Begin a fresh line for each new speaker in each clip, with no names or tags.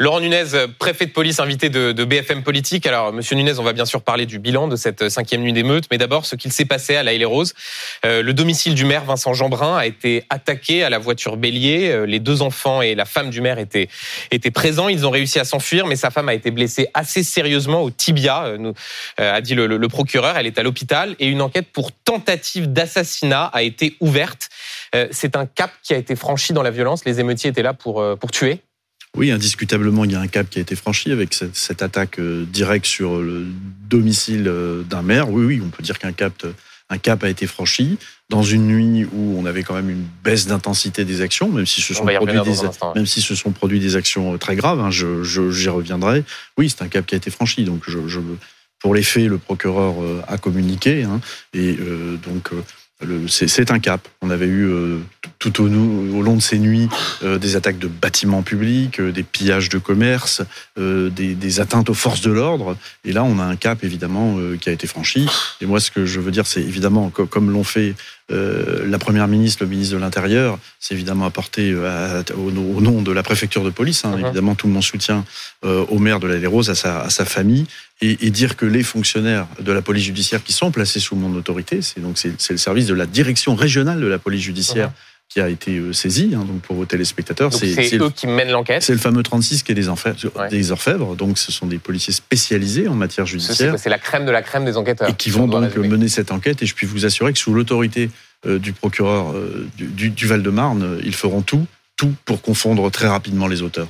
Laurent Nunez, préfet de police invité de, BFM Politique. Alors, Monsieur Nunez, on va bien sûr parler du bilan de cette cinquième nuit d'émeute, mais d'abord ce qu'il s'est passé à La et Rose. Euh, le domicile du maire Vincent Jeanbrun a été attaqué à la voiture bélier. Euh, les deux enfants et la femme du maire étaient, étaient présents. Ils ont réussi à s'enfuir, mais sa femme a été blessée assez sérieusement au tibia, euh, nous, a dit le, procureur. Elle est à l'hôpital et une enquête pour tentative d'assassinat a été ouverte. C'est un cap qui a été franchi dans la violence. Les émeutiers étaient là pour, pour tuer.
Oui, indiscutablement, il y a un cap qui a été franchi avec cette, attaque euh, directe sur le domicile euh, d'un maire. Oui, oui, on peut dire qu'un cap, euh, un cap a été franchi dans une nuit où on avait quand même une baisse d'intensité des actions, même si ce sont produit des, même si ce sont produits des actions très graves. Hein, je, j'y reviendrai. Oui, c'est un cap qui a été franchi. Donc, je, je pour les faits, le procureur a communiqué, hein, et donc c'est un cap. On avait eu euh, tout au, au, long de ces nuits euh, des attaques de bâtiments publics, euh, des pillages de commerce, des, atteintes aux forces de l'ordre. Et là, on a un cap évidemment qui a été franchi. Et moi, ce que je veux dire, c'est évidemment comme l'ont fait euh, la première ministre, le ministre de l'Intérieur, c'est évidemment apporté euh, au, nom de la préfecture de police. Hein, uh-huh. Évidemment, tout mon soutien euh, au maire de la Rose, à sa, à sa famille, et, et, dire que les fonctionnaires de la police judiciaire qui sont placés sous mon autorité, c'est donc c'est le service de la direction régionale de la police judiciaire. Uh-huh qui a été euh, saisi, hein, donc pour vos téléspectateurs.
C'est eux qui mènent l'enquête.
C'est le fameux 36 qui est des, des orfèvres, donc ce sont des policiers spécialisés en matière judiciaire.
C'est la crème de la crème des enquêteurs.
Et qui vont donc mener cette enquête, et je puis vous assurer que sous l'autorité euh, du procureur euh, du, du Val-de-Marne, ils feront tout tout pour confondre très rapidement les auteurs.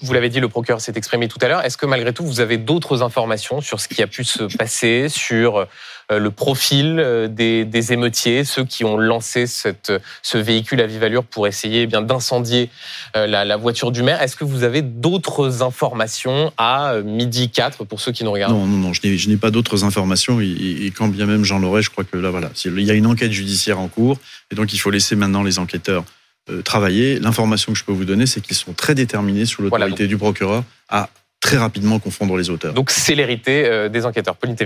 vous l'avez dit, le procureur s'est exprimé tout à l'heure. Est-ce que malgré tout, vous avez d'autres informations sur ce qui a pu se passer, sur le profil euh, des, des, émeutiers, ceux qui ont lancé cette, ce véhicule à vive allure pour essayer eh bien d'incendier euh, la, la, voiture du maire. Est-ce que vous avez d'autres informations à midi 4 pour ceux qui nous regardent?
Non, non, non, je n'ai pas d'autres informations et, quand bien même j'en aurais, je crois que là, voilà, il y a une enquête judiciaire en cours et donc il faut laisser maintenant les enquêteurs travailler. L'information que je peux vous donner, c'est qu'ils sont très déterminés sous l'autorité du procureur à très rapidement confondre les auteurs.
Donc célérité des enquêteurs. Pauline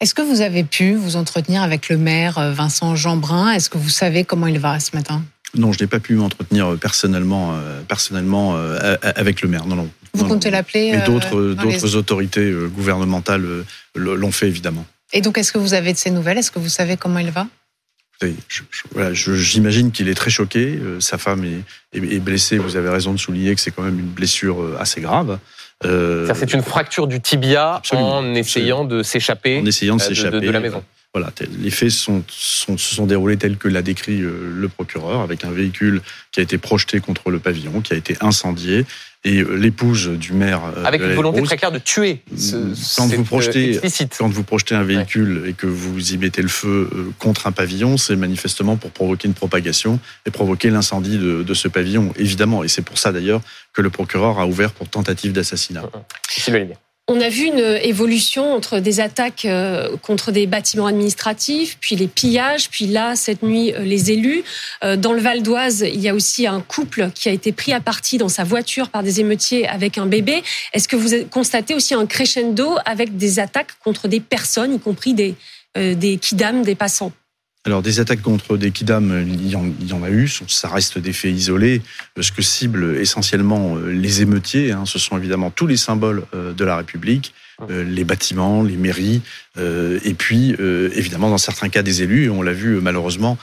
est-ce que vous avez pu vous entretenir avec le maire euh, Vincent Jeanbrun? Est-ce que vous savez comment il va ce matin?
Non, je n'ai pas pu m'entretenir euh, personnellement, euh, personnellement avec le maire. Non, non.
Vous comptez l'appeler
Mais d'autres, d'autres autorités gouvernementales l'ont fait évidemment.
Et donc, est-ce que vous avez de ces nouvelles? Est-ce que vous savez comment il va?
J'imagine qu'il est très choqué. Sa femme est, est, blessée. Vous avez raison de souligner que c'est quand même une blessure assez grave.
Euh, c'est une fracture du tibia en essayant de s'échapper de, de, la maison.
Voilà, les faits sont, sont, se sont déroulés tels que l'a décrit euh, le procureur, avec un véhicule qui a été projeté contre le pavillon, qui a été incendié, et euh, l'épouse du maire.
Avec une volonté très claire de tuer.
quand, vous projetez, quand vous projetez un véhicule et que vous y mettez le feu contre un pavillon, c'est manifestement pour provoquer une propagation et provoquer l'incendie de, de, ce pavillon, évidemment. Et c'est pour ça d'ailleurs que le procureur a ouvert pour tentative d'assassinat.
On a vu une évolution entre des attaques euh, contre des bâtiments administratifs, puis les pillages, puis là, cette nuit, euh, les élus. Euh, dans le Val d'Oise, il y a aussi un couple qui a été pris à partie dans sa voiture par des émeutiers avec un bébé. Est-ce que vous constatez aussi un crescendo avec des attaques contre des personnes, y compris des, des kidams, des passants?
Alors des attaques contre des kidams, il y, en, a eu, ça reste des faits isolés. Ce que ciblent essentiellement euh, les émeutiers, hein, ce sont évidemment tous les symboles euh, de la République, euh, les bâtiments, les mairies, et puis évidemment dans certains cas des élus, et on l'a vu malheureusement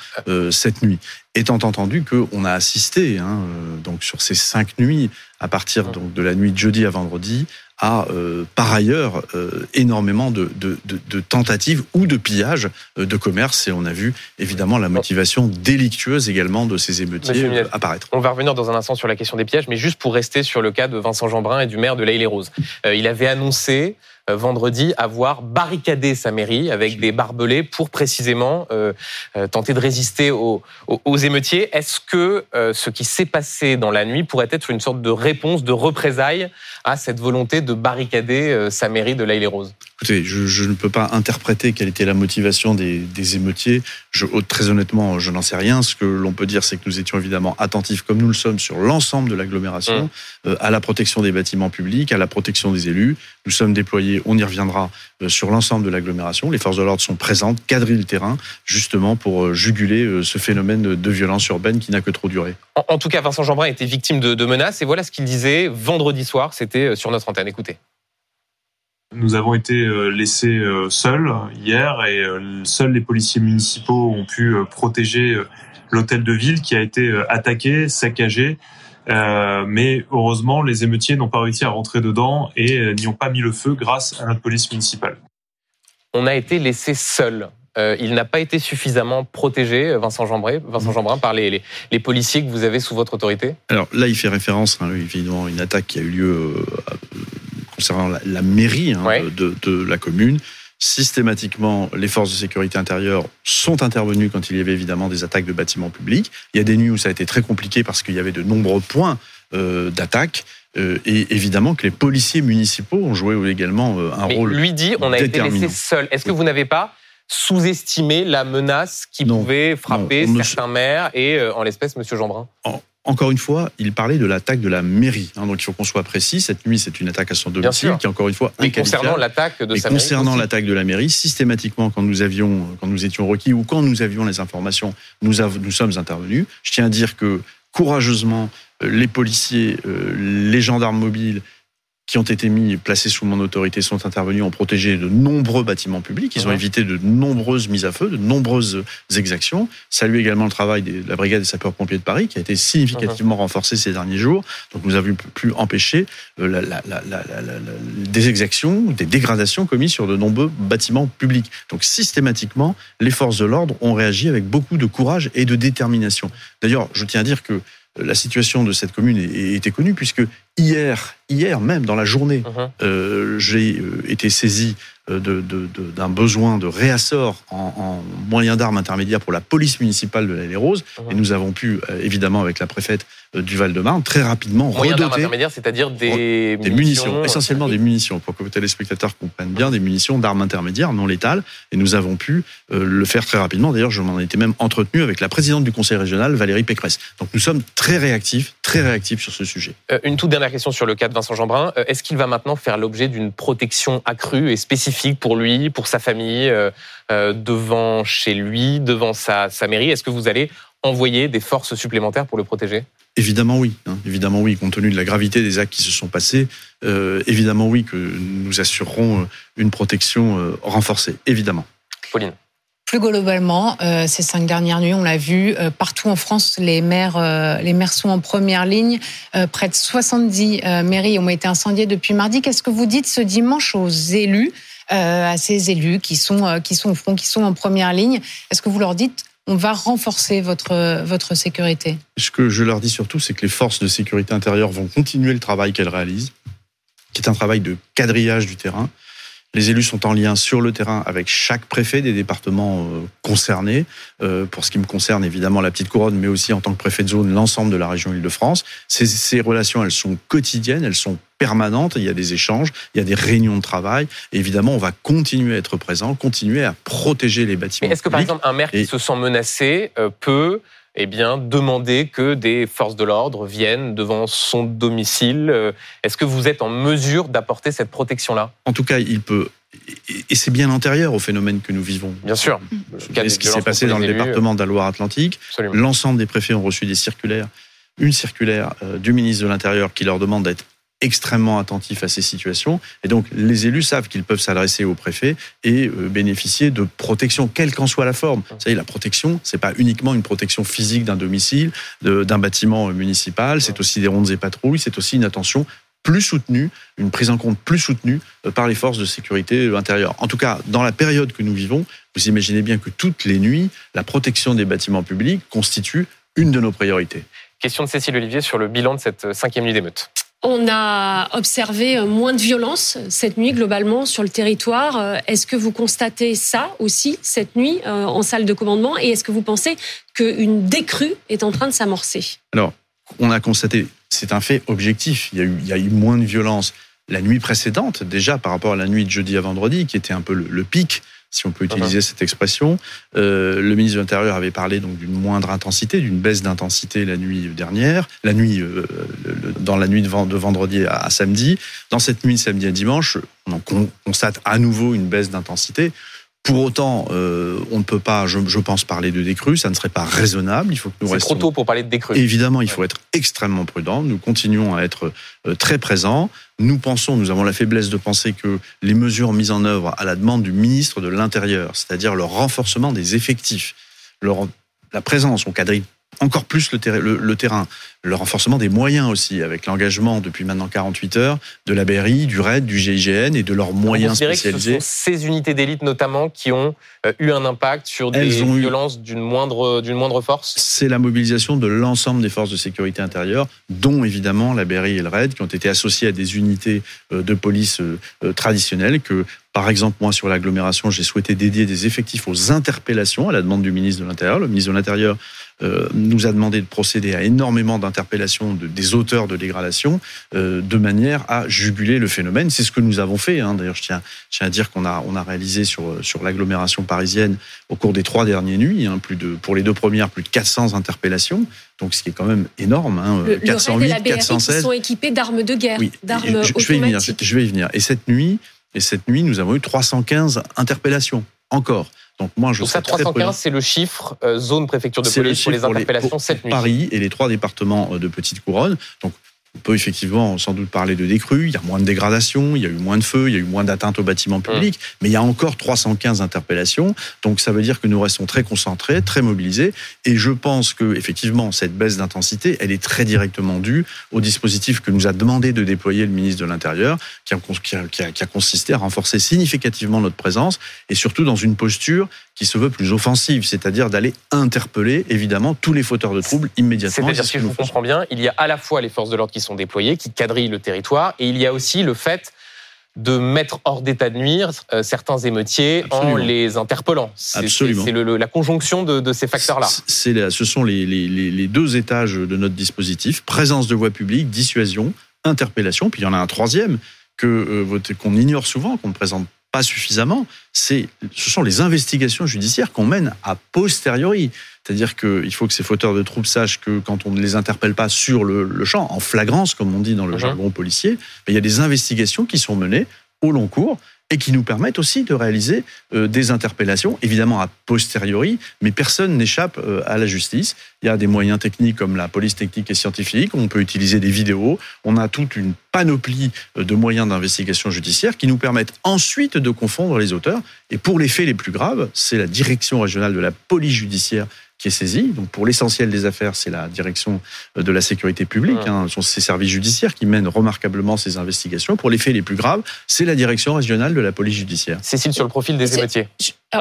cette nuit. Étant entendu qu'on a assisté hein, donc sur ces cinq nuits, à partir donc de la nuit de jeudi à vendredi, a euh, par ailleurs euh, énormément de, de, de, tentatives ou de pillages euh, de commerce et on a vu évidemment la motivation délictueuse également de ces émeutiers apparaître.
On va revenir dans un instant sur la question des pillages, mais juste pour rester sur le cas de Vincent Jeanbrun et du maire de l'Aïle et Rose. il avait annoncé vendredi avoir barricadé sa mairie avec des barbelés pour précisément euh, euh, tenter de résister aux, aux, émeutiers. Est-ce que ce qui s'est passé dans la nuit pourrait être une sorte de réponse, de représailles à cette volonté de barricader sa mairie de l'Aïle et Rose
Écoutez, je, je, ne peux pas interpréter quelle était la motivation des, des émeutiers. Je, très honnêtement, je n'en sais rien. Ce que l'on peut dire, c'est que nous étions évidemment attentifs, comme nous le sommes, sur l'ensemble de l'agglomération, mmh. à la protection des bâtiments publics, à la protection des élus. Nous sommes déployés on y reviendra sur l'ensemble de l'agglomération. Les forces de l'ordre sont présentes, quadrillent le terrain, justement pour juguler ce phénomène de violence urbaine qui n'a que trop duré.
En, tout cas, Vincent Jeanbrun était victime de, de menaces et voilà ce qu'il disait vendredi soir. C'était sur notre antenne. Écoutez.
Nous avons été euh, laissés euh, seuls hier et euh, seuls les policiers municipaux ont pu protéger l'hôtel de ville qui a été attaqué, saccagé. mais heureusement, les émeutiers n'ont pas réussi à rentrer dedans et n'y ont pas mis le feu grâce à notre police municipale.
On a été laissés seuls. il n'a pas été suffisamment protégé, Vincent Jeanbrun, Vincent Jeanbrun par les, les, policiers que vous avez sous votre autorité?
Alors là, il fait référence, hein, évidemment, à une attaque qui a eu lieu concernant la, mairie hein, de, la commune. Systématiquement, les forces de sécurité intérieure sont intervenues quand il y avait évidemment des attaques de bâtiments publics. Il y a des nuits où ça a été très compliqué parce qu'il y avait de nombreux points euh, d'attaque. Euh, et évidemment que les policiers municipaux ont joué également euh, un rôle.
Lui dit, on a été laissé seul. Est-ce que vous n'avez pas sous-estimé la menace qui pouvait frapper certains maires et, en l'espèce, Monsieur Jeanbrun?
Encore une fois, il parlait de l'attaque de la mairie. Hein, donc il faut qu'on soit précis. Cette nuit, c'est une attaque à son domicile qui, encore une fois,
Mais concernant l'attaque de sa
concernant l'attaque de la mairie, systématiquement, quand nous avions, quand nous étions requis ou quand nous avions les informations, nous, nous sommes intervenus. Je tiens à dire que courageusement, euh, les policiers, euh, les gendarmes mobiles qui ont été mis, placés sous mon autorité, sont intervenus, ont protégé de nombreux bâtiments publics. Ils ont évité de nombreuses mises à feu, de nombreuses exactions. Salut également le travail de la brigade des sapeurs-pompiers de Paris, qui a été significativement renforcé ces derniers jours. Donc nous avons pu empêcher euh, des exactions, des dégradations commises sur de nombreux bâtiments publics. Donc systématiquement, les forces de l'ordre ont réagi avec beaucoup de courage et de détermination. D'ailleurs, je tiens à dire que la situation de cette commune était connue puisque hier, hier même dans la journée, uh-huh. euh, j'ai euh, été saisi euh, d'un besoin de réassort en, en moyen d'armes intermédiaires pour la police municipale de la les Roses. Uh-huh. Et nous avons pu, évidemment, avec la préfète du Val-de-Marne, très rapidement
moyen d'armes intermédiaires, c'est-à-dire des,
des munitions, essentiellement des munitions, pour que les téléspectateurs comprennent bien, des munitions d'armes intermédiaires non létales. Et nous avons pu le faire très rapidement. D'ailleurs, je m'en étais même entretenu avec la présidente du conseil régional, Valérie Pécresse. Donc nous sommes très réactifs, très réactifs sur ce sujet.
une toute dernière question sur le cas de Vincent Jeanbrun. Euh, est-ce qu'il va maintenant faire l'objet d'une protection accrue et spécifique pour lui, pour sa famille, euh, euh, devant chez lui, devant sa, mairie? Est-ce que vous allez envoyer des forces supplémentaires pour le protéger?
Évidemment oui, hein. évidemment oui, compte tenu de la gravité des actes qui se sont passés, évidemment oui que nous assurerons une protection renforcée, évidemment.
Pauline.
Plus globalement, euh, ces cinq dernières nuits, on l'a vu, euh, partout en France, les maires, euh, les maires sont en première ligne. près de 70 mairies ont été incendiées depuis mardi. Qu'est-ce que vous dites ce dimanche aux élus, à ces élus qui sont, qui sont au front, qui sont en première ligne? Est-ce que vous leur dites on va renforcer votre, votre sécurité?
Ce que je leur dis surtout, c'est que les forces de sécurité intérieure vont continuer le travail qu'elles réalisent, qui est un travail de quadrillage du terrain, les élus sont en lien sur le terrain avec chaque préfet des départements euh, concernés. Euh, pour ce qui me concerne, évidemment, la petite couronne, mais aussi en tant que préfet de zone, l'ensemble de la région Île-de-France. Ces, ces, relations, elles sont quotidiennes, elles sont permanentes. Il y a des échanges, il y a des réunions de travail. Et évidemment, on va continuer à être présent, continuer à protéger les bâtiments.
Est-ce que, par exemple, un maire qui se sent menacé euh, peut eh bien, demander que des forces de l'ordre viennent devant son domicile. Euh, est-ce que vous êtes en mesure d'apporter cette protection-là?
En tout cas, il peut. Et c'est bien antérieur au phénomène que nous vivons.
Bien sûr.
ce qui s'est passé dans le département de la Loire-Atlantique. L'ensemble des préfets ont reçu des circulaires. Une circulaire euh, du ministre de l'Intérieur qui leur demande d'être extrêmement attentif à ces situations. Et donc, les élus savent qu'ils peuvent s'adresser au préfet et euh, bénéficier de protection, quelle qu'en soit la forme. Vous savez, la protection, c'est pas uniquement une protection physique d'un domicile, d'un bâtiment municipal, c'est aussi des rondes et patrouilles, c'est aussi une attention plus soutenue, une prise en compte plus soutenue euh, par les forces de sécurité euh, intérieure. En tout cas, dans la période que nous vivons, vous imaginez bien que toutes les nuits, la protection des bâtiments publics constitue une de nos priorités.
Question de Cécile Olivier sur le bilan de cette cinquième nuit d'émeute.
On a observé moins de violence cette nuit globalement sur le territoire. Est-ce que vous constatez ça aussi cette nuit euh, en salle de commandement? Et est-ce que vous pensez qu'une décrue est en train de s'amorcer?
Alors, on a constaté, c'est un fait objectif, il y a eu moins de violence la nuit précédente déjà par rapport à la nuit de jeudi à vendredi qui était un peu le, pic si on peut utiliser cette expression. Euh, le ministre de l'Intérieur avait parlé donc d'une moindre intensité, d'une baisse d'intensité la nuit dernière, la nuit euh, dans la nuit de, vendredi à, samedi. Dans cette nuit de samedi à dimanche, on constate à nouveau une baisse d'intensité. Pour autant, euh, on ne peut pas, je, pense, parler de décrue. Ça ne serait pas raisonnable. Il faut que nous
C'est trop tôt pour parler de décrue.
Évidemment, il faut être extrêmement prudent. Nous continuons à être euh, très présents. Nous pensons, nous avons la faiblesse de penser que les mesures mises en œuvre à la demande du ministre de l'Intérieur, c'est-à-dire le renforcement des effectifs, leur, la présence, on quadrille encore plus le, le, terrain. Le renforcement des moyens aussi, avec l'engagement depuis maintenant 48 heures de la BRI, du RAID, du GIGN et de leurs moyens spécialisés.
Que ce sont ces unités d'élite notamment qui ont euh, eu un impact sur des violences d'une moindre, d'une moindre force?
C'est la mobilisation de l'ensemble des forces de sécurité intérieure, dont évidemment la BRI et le RAID, qui ont été associés à des unités euh, de police euh, traditionnelles que par exemple, moi, sur l'agglomération, j'ai souhaité dédier des effectifs aux interpellations à la demande du ministre de l'Intérieur. Le ministre de l'Intérieur euh, nous a demandé de procéder à énormément d'interpellations de, des auteurs de dégradation euh, de manière à juguler le phénomène. C'est ce que nous avons fait. Hein. D'ailleurs, je tiens, je tiens, à dire qu'on a, on a réalisé sur, sur l'agglomération parisienne au cours des trois dernières nuits, hein, plus de, pour les deux premières, plus de 400 interpellations. Donc, ce qui est quand même énorme. Hein,
le, 408, le 416. Qui sont équipés d'armes de guerre,
oui,
d'armes
je, je vais y venir. Je vais y venir. Et cette nuit, et cette nuit, nous avons eu 315 interpellations encore.
Donc moi, je Donc ça, 315, c'est le chiffre euh, zone préfecture de police pour les interpellations cette nuit.
Paris et les trois départements euh, de Petite Couronne. Donc on peut effectivement sans doute parler de décrue, il y a moins de dégradation, il y a eu moins de feux, il y a eu moins d'atteintes aux bâtiments publics, mmh. mais il y a encore 315 interpellations, donc ça veut dire que nous restons très concentrés, très mobilisés, et je pense que effectivement cette baisse d'intensité, elle est très directement due au dispositif que nous a demandé de déployer le ministre de l'Intérieur, qui a, qui, a, qui a consisté à renforcer significativement notre présence, et surtout dans une posture qui se veut plus offensive, c'est-à-dire d'aller interpeller évidemment tous les fauteurs de troubles immédiatement.
C'est-à-dire, si je vous comprends bien, il y a à la fois les forces de l'ordre qui sont déployées, qui quadrillent le territoire, et il y a aussi le fait de mettre hors d'état de nuire euh, certains émeutiers en les interpellant. C'est, C'est la conjonction de, ces facteurs-là.
Ce sont les, les, deux étages de notre dispositif présence de voie publique, dissuasion, interpellation. Puis il y en a un troisième que euh, qu'on ignore souvent, qu'on ne présente pas suffisamment, c'est, ce sont les investigations judiciaires qu'on mène a posteriori. C'est-à-dire qu'il faut que ces fauteurs de troubles sachent que quand on ne les interpelle pas sur le, champ, en flagrance, comme on dit dans le mhm. jargon policier, il y a des investigations qui sont menées au long cours et qui nous permettent aussi de réaliser euh, des interpellations, évidemment a posteriori, mais personne n'échappe euh, à la justice. Il y a des moyens techniques comme la police technique et scientifique, on peut utiliser des vidéos, on a toute une panoplie euh, de moyens d'investigation judiciaire qui nous permettent ensuite de confondre les auteurs. Et pour les faits les plus graves, c'est la direction régionale de la police judiciaire qui est saisie. Donc pour l'essentiel des affaires, c'est la direction euh, de la sécurité publique, Ce hein, sont ces services judiciaires qui mènent remarquablement ces investigations. Pour les faits les plus graves, c'est la direction régionale de la police judiciaire.
Cécile, sur le profil des émeutiers.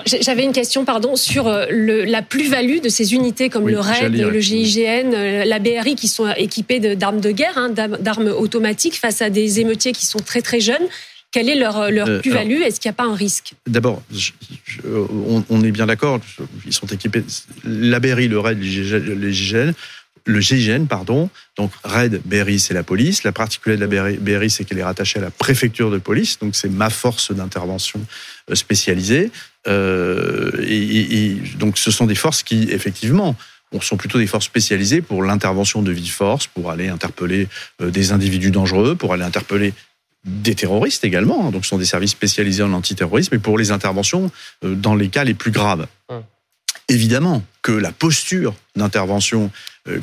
J'avais une question, pardon, sur euh, le, la plus-value de ces unités comme le RAID, le GIGN, euh, la BRI qui sont équipées d'armes de guerre, hein, d'armes automatiques face à des émeutiers qui sont très très jeunes. Quelle est leur, leur euh, plus-value? Est-ce qu'il n'y a pas un risque?
D'abord, on, est bien d'accord, ils sont équipés. La BRI, le RAID, le GIGN, le GIGN, pardon. Donc, RAID, BRI, c'est la police. La particularité de la BRI, c'est qu'elle est rattachée à la préfecture de police. Donc, c'est ma force d'intervention euh, spécialisée. Euh, et, et, donc, ce sont des forces qui, effectivement, sont plutôt des forces spécialisées pour l'intervention de vie force, pour aller interpeller des individus dangereux, pour aller interpeller des terroristes également, hein. donc ce sont des services spécialisés en antiterrorisme, et pour les interventions euh, dans les cas les plus graves. Hum. Évidemment que la posture d'intervention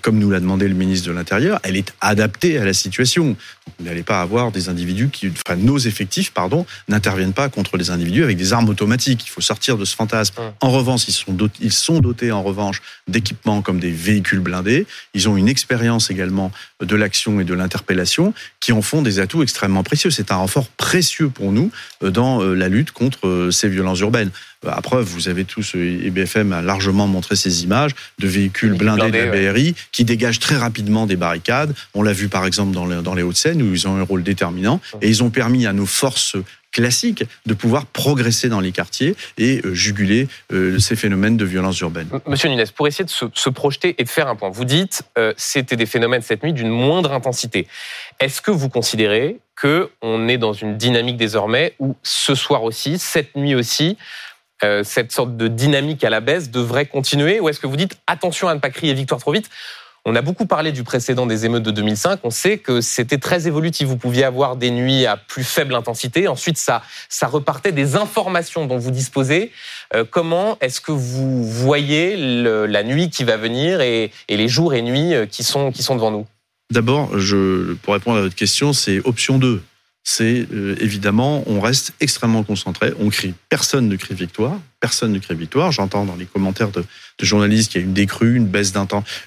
comme nous l'a demandé le ministre de l'Intérieur, elle est adaptée à la situation. Vous n'allez pas avoir des individus qui, enfin, nos effectifs, pardon, n'interviennent pas contre les individus avec des armes automatiques. Il faut sortir de ce fantasme. En revanche, ils sont dotés, ils sont dotés en revanche d'équipements comme des véhicules blindés. Ils ont une expérience également de l'action et de l'interpellation qui en font des atouts extrêmement précieux. C'est un renfort précieux pour nous euh, dans euh, la lutte contre ces violences urbaines. À preuve, vous avez tous, et BFM a largement montré ces images de véhicules blindés, de la BRI qui dégagent très rapidement des barricades. On l'a vu par exemple dans les, dans les Hauts-de-Seine où ils ont un rôle déterminant et ils ont permis à nos forces classiques de pouvoir progresser dans les quartiers et euh, juguler euh, ces phénomènes de violence urbaine.
Monsieur Nunes, pour essayer de se, projeter et de faire un point, vous dites euh, c'était des phénomènes cette nuit d'une moindre intensité. Est-ce que vous considérez que on est dans une dynamique désormais où ce soir aussi, cette nuit aussi, euh, cette sorte de dynamique à la baisse devrait continuer Ou est-ce que vous dites attention à ne pas crier victoire trop vite? On a beaucoup parlé du précédent des émeutes de 2005. On sait que c'était très évolutif. Vous pouviez avoir des nuits à plus faible intensité. Ensuite, ça, repartait des informations dont vous disposez. Euh, comment est-ce que vous voyez la nuit qui va venir et, les jours et nuits euh, qui sont, qui sont devant nous?
D'abord, pour répondre à votre question, c'est option 2 c'est euh, évidemment, on reste extrêmement concentré. On crie, personne ne crie victoire, personne ne crie victoire. J'entends dans les commentaires de, journalistes qu'il y a une décrue, une baisse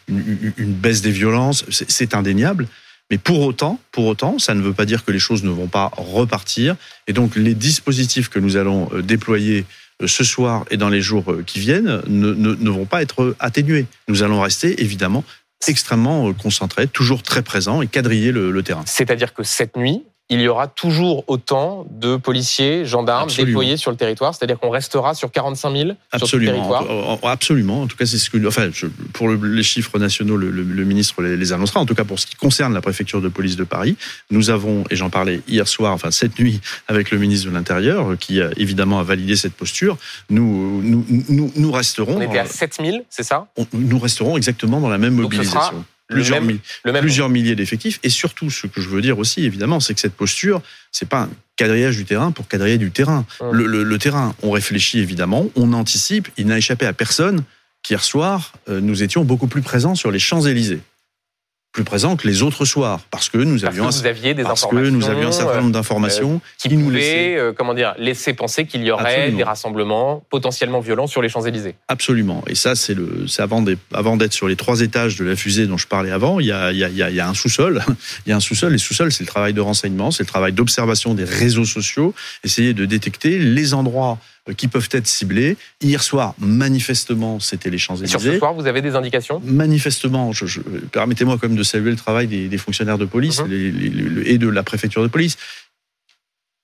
une, baisse des violences. C'est indéniable. Mais pour autant, pour autant, ça ne veut pas dire que les choses ne vont pas repartir. Et donc, les dispositifs que nous allons euh, déployer euh, ce soir et dans les jours qui viennent ne, vont pas être atténués. Nous allons rester évidemment extrêmement concentrés, toujours très présents et quadriller le terrain.
C'est-à-dire que cette nuit, il y aura toujours autant de policiers, gendarmes déployés sur le territoire. C'est-à-dire qu'on restera sur 45 000
absolument,
sur le territoire.
Absolument. En tout cas, c'est ce que, enfin, pour les chiffres nationaux, le, ministre les, annoncera. En tout cas, pour ce qui concerne la préfecture de police de Paris, nous avons, et j'en parlais hier soir, enfin cette nuit, avec le ministre de l'Intérieur, qui évidemment a validé cette posture. Nous, nous, nous, nous resterons.
On était à 7 000, c'est ça?
Nous resterons exactement dans la même mobilisation plusieurs, plusieurs milliers d'effectifs. Et surtout, ce que je veux dire aussi, évidemment, c'est que cette posture, c'est pas un quadrillage du terrain pour quadriller du terrain. Le, terrain, on réfléchit évidemment, on anticipe. Il n'a échappé à personne qu'hier soir, euh, nous étions beaucoup plus présents sur les Champs-Élysées plus présent que les autres soirs parce que nous avions
vous aviez des
parce que nous avions un certain nombre d'informations
euh, qui, nous laissaient. euh, comment dire laisser penser qu'il y aurait des rassemblements potentiellement violents sur les Champs-Élysées.
Absolument. Et ça c'est le c'est avant avant d'être sur les trois étages de la fusée dont je parlais avant, il y a il y a, il y a un sous-sol, il y a un sous-sol. Les sous-sols c'est le travail de renseignement, c'est le travail d'observation des réseaux sociaux, essayer de détecter les endroits qui peuvent être ciblés. Hier soir, manifestement, c'était les Champs-Élysées.
Sur ce soir, vous avez des indications?
Manifestement, je, permettez-moi quand même de saluer le travail des, fonctionnaires de police mhm. et de la préfecture de police.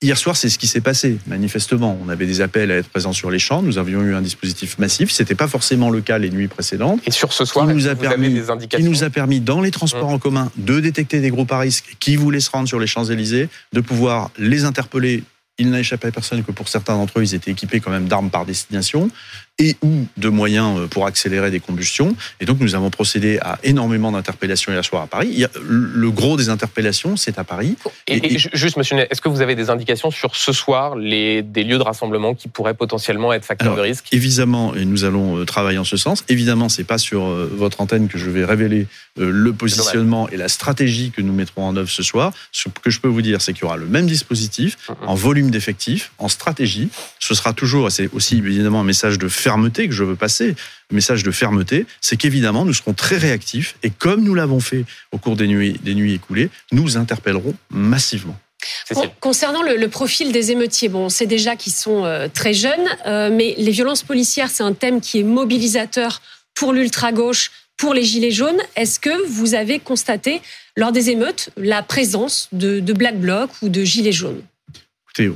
Hier soir, c'est ce qui s'est passé, manifestement. On avait des appels à être présents sur les champs. Nous avions eu un dispositif massif. Ce n'était pas forcément le cas les nuits précédentes.
Et sur ce soir, qui nous a permis, des indications
qui nous a permis, dans les transports mhm. en commun, de détecter des groupes à risque qui voulaient se rendre sur les Champs-Élysées, de pouvoir les interpeller il n'a échappé à personne que pour certains d'entre eux, ils étaient équipés quand même d'armes par destination et ou de moyens euh, pour accélérer des combustions. Et donc, nous avons procédé à énormément d'interpellations hier soir à Paris. Le gros des interpellations, c'est à Paris.
Et, juste, monsieur, est-ce que vous avez des indications sur ce soir les, des lieux de rassemblement qui pourraient potentiellement être facteurs de risque?
Évidemment, et nous allons euh, travailler en ce sens. Évidemment, c'est pas sur euh, votre antenne que je vais révéler le positionnement et la stratégie que nous mettrons en œuvre ce soir. Ce que je peux vous dire, c'est qu'il y aura le même dispositif en volume d'effectifs, en stratégie. Ce sera toujours, et c'est aussi évidemment un message de fermeté que je veux passer, un message de fermeté, c'est qu'évidemment, nous serons très réactifs et comme nous l'avons fait au cours des nuits, des nuits écoulées, nous interpellerons massivement.
concernant le, profil des émeutiers, bon, on sait déjà qu'ils sont euh, très jeunes, euh, mais les violences policières, c'est un thème qui est mobilisateur pour l'ultra-gauche, pour les Gilets jaunes. Est-ce que vous avez constaté lors des émeutes la présence de, de Black Bloc ou de Gilets jaunes?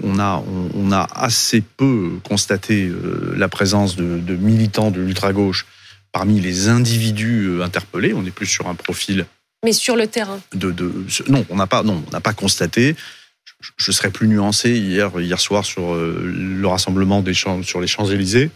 On a, on, a assez peu constaté euh, la présence de, militants de l'ultra-gauche parmi les individus euh, interpellés. On est plus sur un profil.
Mais sur le terrain?
de, Non, on n'a pas, non, on n'a pas constaté. Je, serais plus nuancé hier, hier soir sur euh, le rassemblement des sur les Champs-Élysées.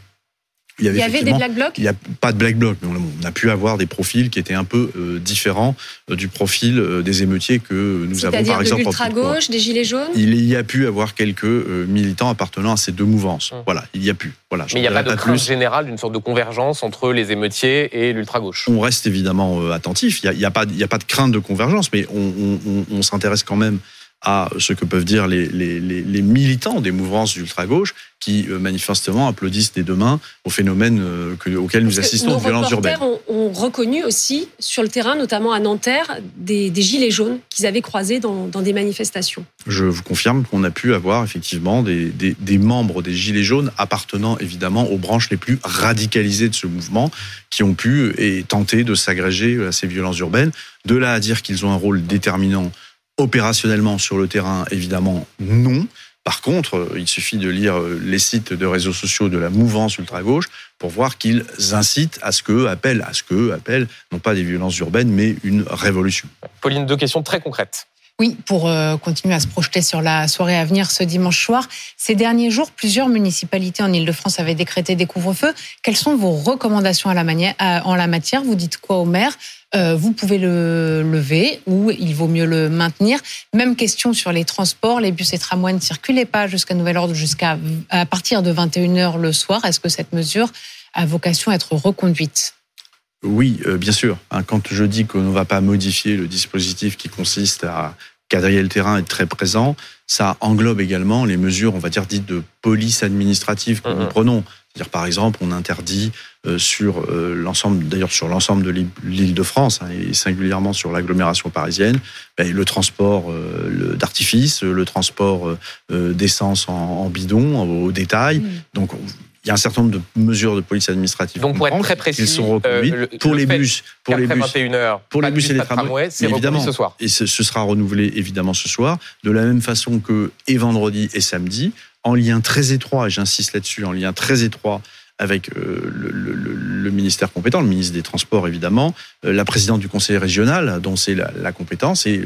Il y avait, des black blocs
Il n'y a pas de black blocs, mais on a pu avoir des profils qui étaient un peu euh, différents euh, du profil euh, des émeutiers que nous avons par exemple.
C'est-à-dire de l'ultra-gauche, des gilets jaunes
Il y a pu avoir quelques militants appartenant à ces deux mouvances. Hum. Voilà, il y a pu. Voilà,
mais il n'y a pas de crainte générale d'une sorte de convergence entre les émeutiers et l'ultra-gauche
On reste évidemment attentif. Il n'y a, a, pas, a pas de crainte de convergence, mais on, on s'intéresse quand même à ce que peuvent dire les, les, les militants des mouvances d'ultra-gauche qui euh, manifestement applaudissent des deux mains au phénomène euh, que, auquel nous assistons
de
violence urbaine.
Ont, ont reconnu aussi sur le terrain, notamment à Nanterre, des, des gilets jaunes qu'ils avaient croisés dans, dans, des manifestations.
Je vous confirme qu'on a pu avoir effectivement des, des, des, membres des gilets jaunes appartenant évidemment aux branches les plus radicalisées de ce mouvement qui ont pu et tenter de s'agréger à ces violences urbaines. De là à dire qu'ils ont un rôle déterminant Opérationnellement sur le terrain, évidemment, non. Par contre, euh, il suffit de lire euh, les sites de réseaux sociaux de la mouvance ultra-gauche pour voir qu'ils incitent à ce que à ce que appellent, non pas des violences urbaines, mais une révolution.
Pauline, deux questions très concrètes.
Oui, pour euh, continuer à se projeter sur la soirée à venir ce dimanche soir. Ces derniers jours, plusieurs municipalités en Ile-de-France avaient décrété des couvre-feux. Quelles sont vos recommandations à la manière, en la matière? Vous dites quoi au maire? Euh, Vous pouvez le lever ou il vaut mieux le maintenir. Même question sur les transports. Les bus et tramways ne circulaient pas jusqu'à nouvel ordre jusqu'à à partir de 21h le soir. Est-ce que cette mesure a vocation à être reconduite?
Oui, euh, bien sûr. Hein, quand je dis qu'on ne va pas modifier le dispositif qui consiste à quadriller le terrain, être très présent, ça englobe également les mesures, on va dire, dites de police administrative que nous mhm. prenons. C'est-à-dire, par exemple, on interdit euh, sur euh, l'ensemble, d'ailleurs sur l'ensemble de l'île de France, hein, et singulièrement sur l'agglomération parisienne, ben, le transport d'artifice, le transport d'essence en, bidon, au détail. Donc, il y a un certain nombre de mesures de police administrative.
Donc, pour être très précis,
ils sont euh, pour les bus, pour les bus,
21h,
pour les bus et les tramways,
c'est évidemment ce soir.
Et ce, sera renouvelé évidemment ce soir, de la même façon que et vendredi et samedi, en lien très étroit, et j'insiste là-dessus, en lien très étroit avec euh, le, ministère compétent, le ministre des Transports évidemment, euh, la présidente du conseil régional dont c'est la, compétence et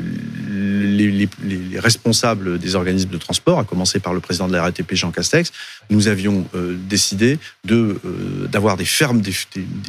les, responsables des organismes de transport, à commencer par le président de la RATP Jean Castex, nous avions euh, décidé de d'avoir des, fermes, des,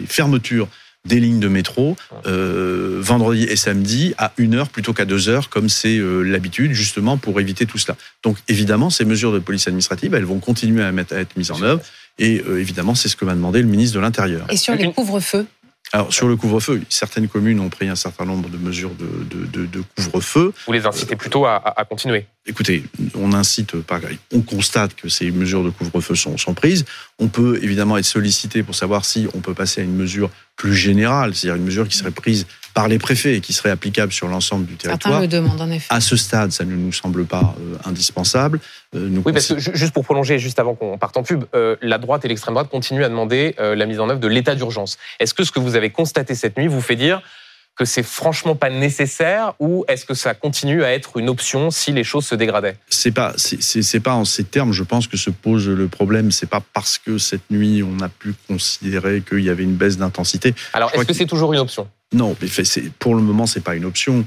fermetures des lignes de métro vendredi et samedi à une heure plutôt qu'à deux heures comme c'est l'habitude justement pour éviter tout cela. Donc évidemment ces mesures de police administrative elles vont continuer à, à être mises en œuvre. Et euh, évidemment, c'est ce que m'a demandé le ministre de l'Intérieur.
Et sur les couvre-feux
alors sur le couvre-feu, certaines communes ont pris un certain nombre de mesures de, de, de, couvre-feu.
Vous les incitez plutôt à, à, continuer
Écoutez, on incite pas, on constate que ces mesures de couvre-feu sont, sont, prises. On peut évidemment être sollicité pour savoir si on peut passer à une mesure plus générale, c'est-à-dire une mesure qui serait prise par les préfets et qui serait applicable sur l'ensemble du territoire.
Certains le demandent en effet.
À ce stade, ça ne nous semble pas euh, indispensable.
Euh, nous oui, parce que juste pour prolonger, juste avant qu'on parte en pub, euh, la droite et l'extrême droite continuent à demander la mise en œuvre de l'état d'urgence. Est-ce que ce que vous avez constaté cette nuit vous fait dire que c'est franchement pas nécessaire ou est-ce que ça continue à être une option si les choses se dégradaient?
C'est pas c'est pas en ces termes je pense que se pose le problème c'est pas parce que cette nuit on a pu considérer qu'il y avait une baisse d'intensité.
Alors est-ce que c'est toujours une option?
Non, pour le moment c'est pas une option.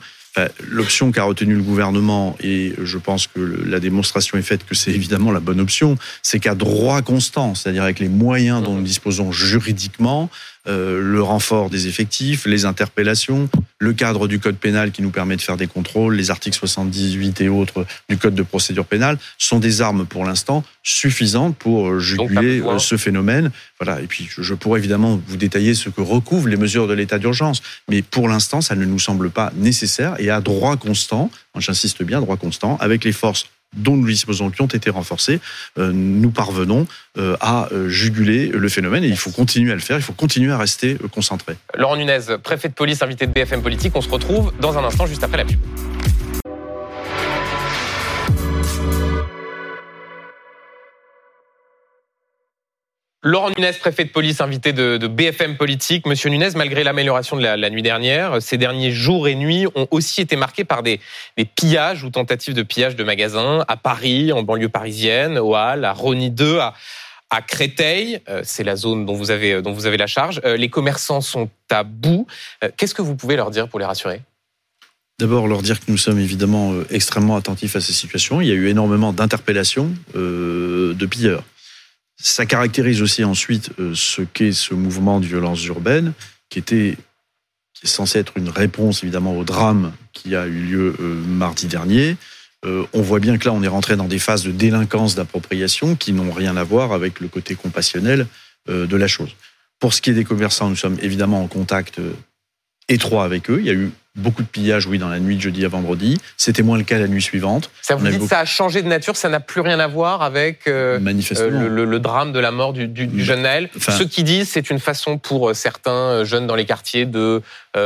L'option qu'a retenue le gouvernement, et je pense que la démonstration est faite que c'est évidemment la bonne option, c'est qu'à droit constant, c'est-à-dire avec les moyens dont nous disposons juridiquement, euh, le renfort des effectifs, les interpellations, le cadre du code pénal qui nous permet de faire des contrôles, les articles 78 et autres du code de procédure pénale sont des armes pour l'instant suffisantes pour euh, juguler euh, ce phénomène. Voilà. Et puis je pourrais évidemment vous détailler ce que recouvrent les mesures de l'état d'urgence, mais pour l'instant ça ne nous semble pas nécessaire et à droit constant, j'insiste bien, droit constant, avec les forces dont nous disposons, qui ont été renforcés, euh, nous parvenons euh, à euh, juguler le phénomène et il faut continuer à le faire, il faut continuer à rester concentré.
Laurent Nunez, préfet de police, invité de BFM Politique, on se retrouve dans un instant juste après la pub. Laurent Nunez, préfet de police, invité de, BFM Politique. Monsieur Nunez, malgré l'amélioration de la, nuit dernière, ces derniers jours et nuits ont aussi été marqués par des, pillages ou tentatives de pillage de magasins à Paris, en banlieue parisienne, au Hall, à Rony 2, à, Créteil. Euh, c'est la zone dont vous avez, avez la charge. Euh, les commerçants sont à bout. Euh, qu'est-ce que vous pouvez leur dire pour les rassurer?
D'abord, leur dire que nous sommes évidemment extrêmement attentifs à ces situations. Il y a eu énormément d'interpellations de pilleurs. Ça caractérise aussi ensuite euh, ce qu'est ce mouvement de violence urbaine, qui était est censé être une réponse évidemment au drame qui a eu lieu euh, mardi dernier. Euh, on voit bien que là, on est rentré dans des phases de délinquance, d'appropriation qui n'ont rien à voir avec le côté compassionnel de la chose. Pour ce qui est des commerçants, nous sommes évidemment en contact étroit avec eux. Il y a eu beaucoup de pillages, oui, dans la nuit de jeudi à vendredi. C'était moins le cas la nuit suivante.
Ça vous dit ça a changé de nature, ça n'a plus rien à voir avec euh, euh le, drame de la mort du, du, jeune Naël. Ceux qui disent c'est une façon pour euh, certains euh, jeunes dans les quartiers de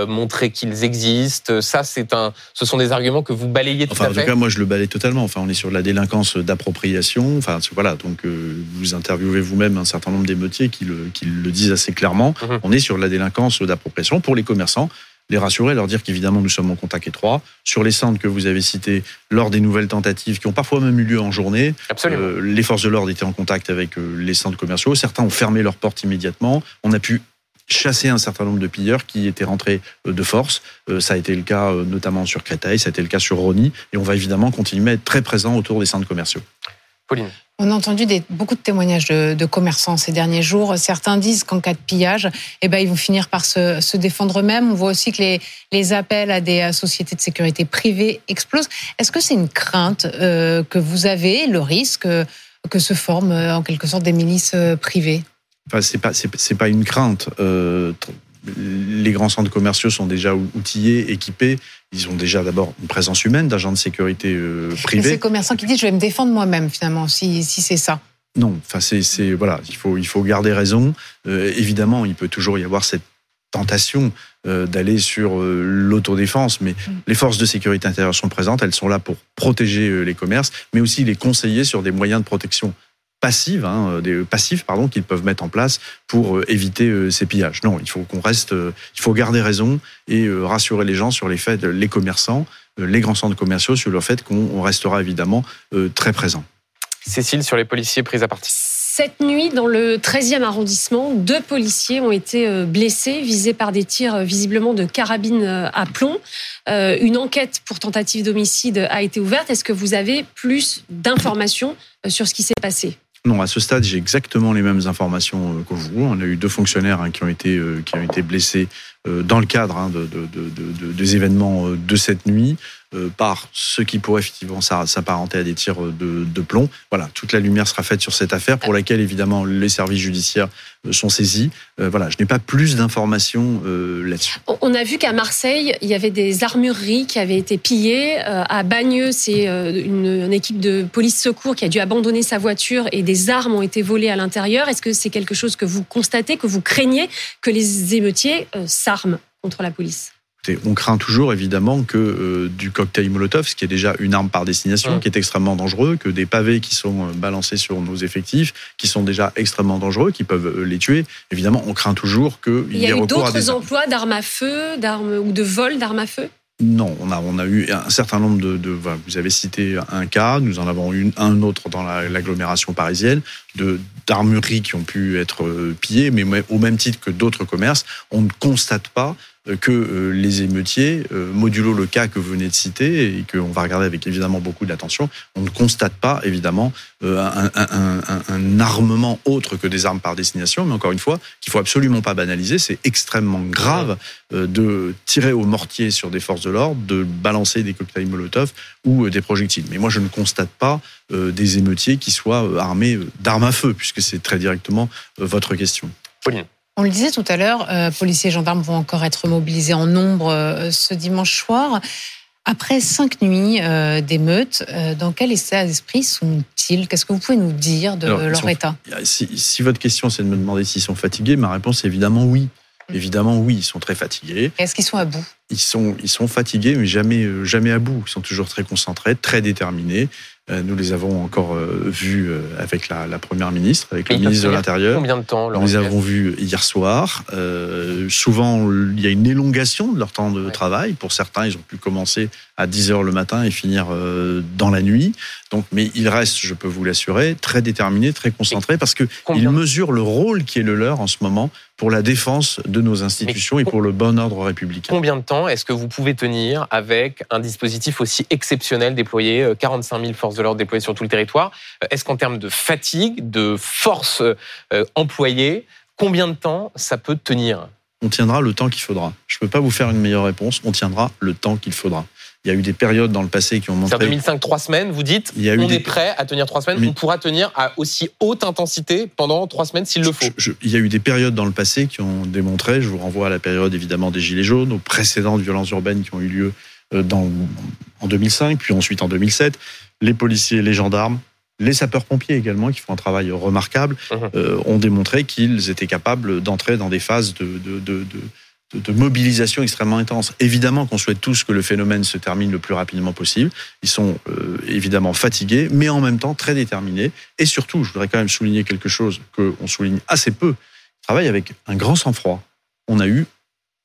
montrer qu'ils existent. Ça, c'est un, ce sont des arguments que vous balayez tout
enfin,
à fait.
En tout cas, moi, je le balaye totalement. Enfin, on est sur la délinquance d'appropriation. Enfin, voilà. Donc, vous interviewez vous-même un certain nombre d'émeutiers qui le, qui le disent assez clairement. Mhm. On est sur la délinquance d'appropriation pour les commerçants les rassurer, leur dire qu'évidemment nous sommes en contact étroit. Sur les centres que vous avez cités, lors des nouvelles tentatives qui ont parfois même eu lieu en journée, euh, les forces de l'ordre étaient en contact avec euh, les centres commerciaux. Certains ont fermé leurs portes immédiatement. On a pu chasser un certain nombre de pilleurs qui étaient rentrés de force. Ça a été le cas notamment sur Créteil, ça a été le cas sur Rony, et on va évidemment continuer à être très présent autour des centres commerciaux.
Pauline.
On a entendu des, beaucoup de témoignages de, commerçants ces derniers jours. Certains disent qu'en cas de pillage, eh ben, ils vont finir par se, défendre eux-mêmes. On voit aussi que les, les, appels à des sociétés de sécurité privées explosent. Est-ce que c'est une crainte euh, que vous avez, le risque que se forment euh, en quelque sorte des milices euh, privées?
Enfin, C'est pas, c'est, pas une crainte. Les grands centres commerciaux sont déjà outillés, équipés. Ils ont déjà d'abord une présence humaine d'agents de sécurité euh, privés.
C'est ces commerçants qui disent je vais me défendre moi-même finalement si, si c'est ça.
Non, enfin c'est voilà, il faut il faut garder raison. Euh, évidemment, il peut toujours y avoir cette tentation euh, d'aller sur l'autodéfense, mais mm. les forces de sécurité intérieure sont présentes, elles sont là pour protéger les commerces, mais aussi les conseiller sur des moyens de protection passives, hein, euh, des passifs pardon, qu'ils peuvent mettre en place pour euh, éviter euh, ces pillages. Non, il faut qu'on reste, il faut garder raison et rassurer les gens sur les faits, les commerçants, les grands centres commerciaux sur le fait qu'on restera évidemment très présent.
Cécile, sur les policiers pris à partie.
Cette nuit, dans le 13e arrondissement, deux policiers ont été blessés, visés par des tirs visiblement de carabine à plomb. Une enquête pour tentative d'homicide a été ouverte. Est-ce que vous avez plus d'informations sur ce qui s'est passé?
Non, à ce stade, j'ai exactement les mêmes informations euh, que vous. On a eu deux fonctionnaires hein, qui ont été euh, qui ont été blessés euh, dans le cadre hein, de, de, de, des événements de cette nuit. Euh, par ce qui pourrait effectivement s'apparenter à des tirs de, de, plomb. Voilà, toute la lumière sera faite sur cette affaire pour laquelle évidemment les services judiciaires euh, sont saisis. Euh, voilà, je n'ai pas plus d'informations là-dessus.
On a vu qu'à Marseille, il y avait des armureries qui avaient été pillées. À Bagneux, c'est une, une, équipe de police secours qui a dû abandonner sa voiture et des armes ont été volées à l'intérieur. Est-ce que c'est quelque chose que vous constatez, que vous craignez que les émeutiers s'arment contre la police?
On craint toujours évidemment que euh, du cocktail Molotov, ce qui est déjà une arme par destination, qui est extrêmement dangereux, que des pavés qui sont euh, balancés sur nos effectifs, qui sont déjà extrêmement dangereux, qui peuvent euh, les tuer. Évidemment, on craint toujours qu'il
y, ait recours à des... Il y a eu d'autres emplois d'armes à feu, d'armes ou de vol d'armes à feu?
Non, on a, on a eu un certain nombre de, de vous avez cité un cas, nous en avons eu un autre dans l'agglomération parisienne, de d'armureries qui ont pu être pillées, mais au même titre que d'autres commerces, on ne constate pas que euh, les émeutiers, euh, modulo le cas que vous venez de citer et qu'on va regarder avec évidemment beaucoup d'attention, on ne constate pas évidemment un, un, armement autre que des armes par destination, mais encore une fois, qu'il faut absolument pas banaliser. C'est extrêmement grave de tirer au mortier sur des forces de l'ordre, de balancer des cocktails Molotov ou des projectiles. Mais moi, je ne constate pas des émeutiers qui soient armés d'armes à feu, puisque c'est très directement votre question.
Pauline.
On le disait tout à l'heure, euh, policiers et gendarmes vont encore être mobilisés en nombre euh, ce dimanche soir. Après cinq nuits euh, d'émeutes, dans quel état d'esprit sont-ils? Qu'est-ce que vous pouvez nous dire de leur état?
si, votre question c'est de me demander s'ils sont fatigués, ma réponse est évidemment oui. Mm. Évidemment oui, ils sont très fatigués.
Est-ce qu'ils sont à bout?
Ils sont, ils sont fatigués, mais jamais, jamais à bout. Ils sont toujours très concentrés, très déterminés. Euh, nous les avons encore euh, vus euh, avec la, première ministre, avec le ministre de l'Intérieur.
Combien de temps
Nous les avons vus hier soir. souvent, il y a une élongation de leur temps de travail. Pour certains, ils ont pu commencer à 10 heures le matin et finir dans la nuit. Donc, mais ils restent, je peux vous l'assurer, très déterminés, très concentrés, parce qu'ils mesurent le rôle qui est le leur en ce moment pour la défense de nos institutions et pour le bon ordre républicain.
Combien de temps est-ce que vous pouvez tenir avec un dispositif aussi exceptionnel déployé, 45 000 forces de l'ordre déployées sur tout le territoire euh, Est-ce qu'en termes de fatigue, de force euh, employée, combien de temps ça peut tenir?
On tiendra le temps qu'il faudra. Je ne peux pas vous faire une meilleure réponse. On tiendra le temps qu'il faudra. Il y a eu des périodes dans le passé qui ont montré.
En 2005, trois semaines, vous dites, il y a on est prêt à tenir trois semaines, on pourra tenir à aussi haute intensité pendant trois semaines s'il le faut.
il y a eu des périodes dans le passé qui ont démontré, je vous renvoie à la période évidemment des Gilets jaunes, aux précédentes violences urbaines qui ont eu lieu euh, dans, en 2005, puis ensuite en 2007, les policiers, les gendarmes, les sapeurs-pompiers également, qui font un travail remarquable, mmh. euh, ont démontré qu'ils étaient capables d'entrer dans des phases de, de, de, de de, mobilisation extrêmement intense. Évidemment qu'on souhaite tous que le phénomène se termine le plus rapidement possible. Ils sont euh, évidemment fatigués, mais en même temps très déterminés. Et surtout, je voudrais quand même souligner quelque chose qu'on souligne assez peu. Ils travaillent avec un grand sang-froid. On n'a eu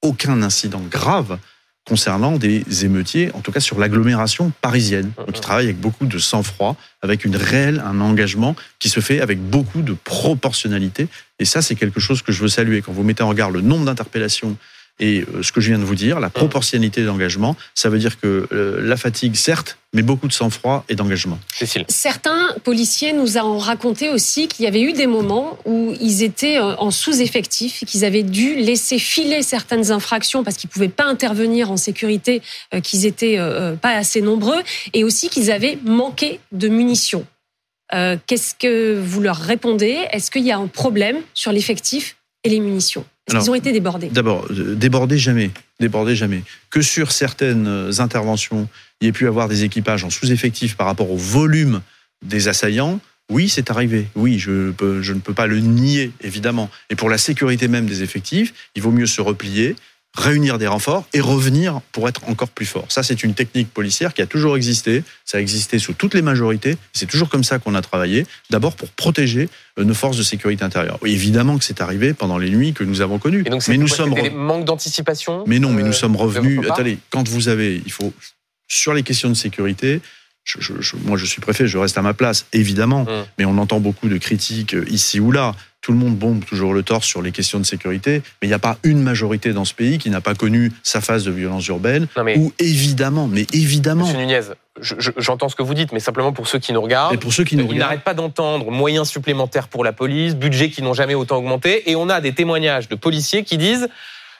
aucun incident grave concernant des émeutiers, en tout cas sur l'agglomération parisienne. Donc, ils travaillent avec beaucoup de sang-froid, avec une réelle, un engagement qui se fait avec beaucoup de proportionnalité. Et ça, c'est quelque chose que je veux saluer. Quand vous mettez en regard le nombre d'interpellations et euh, ce que je viens de vous dire, la proportionnalité d'engagement, ça veut dire que euh, la fatigue, certes, mais beaucoup de sang-froid et d'engagement.
Cécile. Certains policiers nous ont raconté aussi qu'il y avait eu des moments où ils étaient euh, en sous-effectif, qu'ils avaient dû laisser filer certaines infractions parce qu'ils pouvaient pas intervenir en sécurité, qu'ils étaient pas assez nombreux, et aussi qu'ils avaient manqué de munitions. Qu'est-ce que vous leur répondez? Est-ce qu'il y a un problème sur l'effectif et les munitions? Ils ont été débordés
D'abord, euh, débordés jamais. Débordés jamais. Que sur certaines euh, interventions, il y ait pu avoir des équipages en sous-effectif par rapport au volume des assaillants, oui, c'est arrivé. Oui, je, je ne peux pas le nier, évidemment. Et pour la sécurité même des effectifs, il vaut mieux se replier, réunir des renforts et revenir pour être encore plus fort. Ça, c'est une technique policière qui a toujours existé. Ça a existé sous toutes les majorités. C'est toujours comme ça qu'on a travaillé. D'abord pour protéger euh, nos forces de sécurité intérieure. évidemment que c'est arrivé pendant les nuits que nous avons connues.
Et donc, mais nous sommes des manques d'anticipation.
Mais non, mais nous euh, sommes revenus. Attendez, quand vous avez, il faut sur les questions de sécurité. Moi, je suis préfet, je reste à ma place, évidemment, hum. mais on entend beaucoup de critiques euh, ici ou là. Tout le monde bombe toujours le torse sur les questions de sécurité, mais il n'y a pas une majorité dans ce pays qui n'a pas connu sa phase de violence urbaine, ou évidemment, mais évidemment...
Monsieur Nunez, j'entends ce que vous dites, mais simplement pour ceux qui nous regardent,
et pour ceux qui nous
ils n'arrêtent pas d'entendre moyens supplémentaires pour la police, budget qui n'ont jamais autant augmenté, et on a des témoignages de policiers qui disent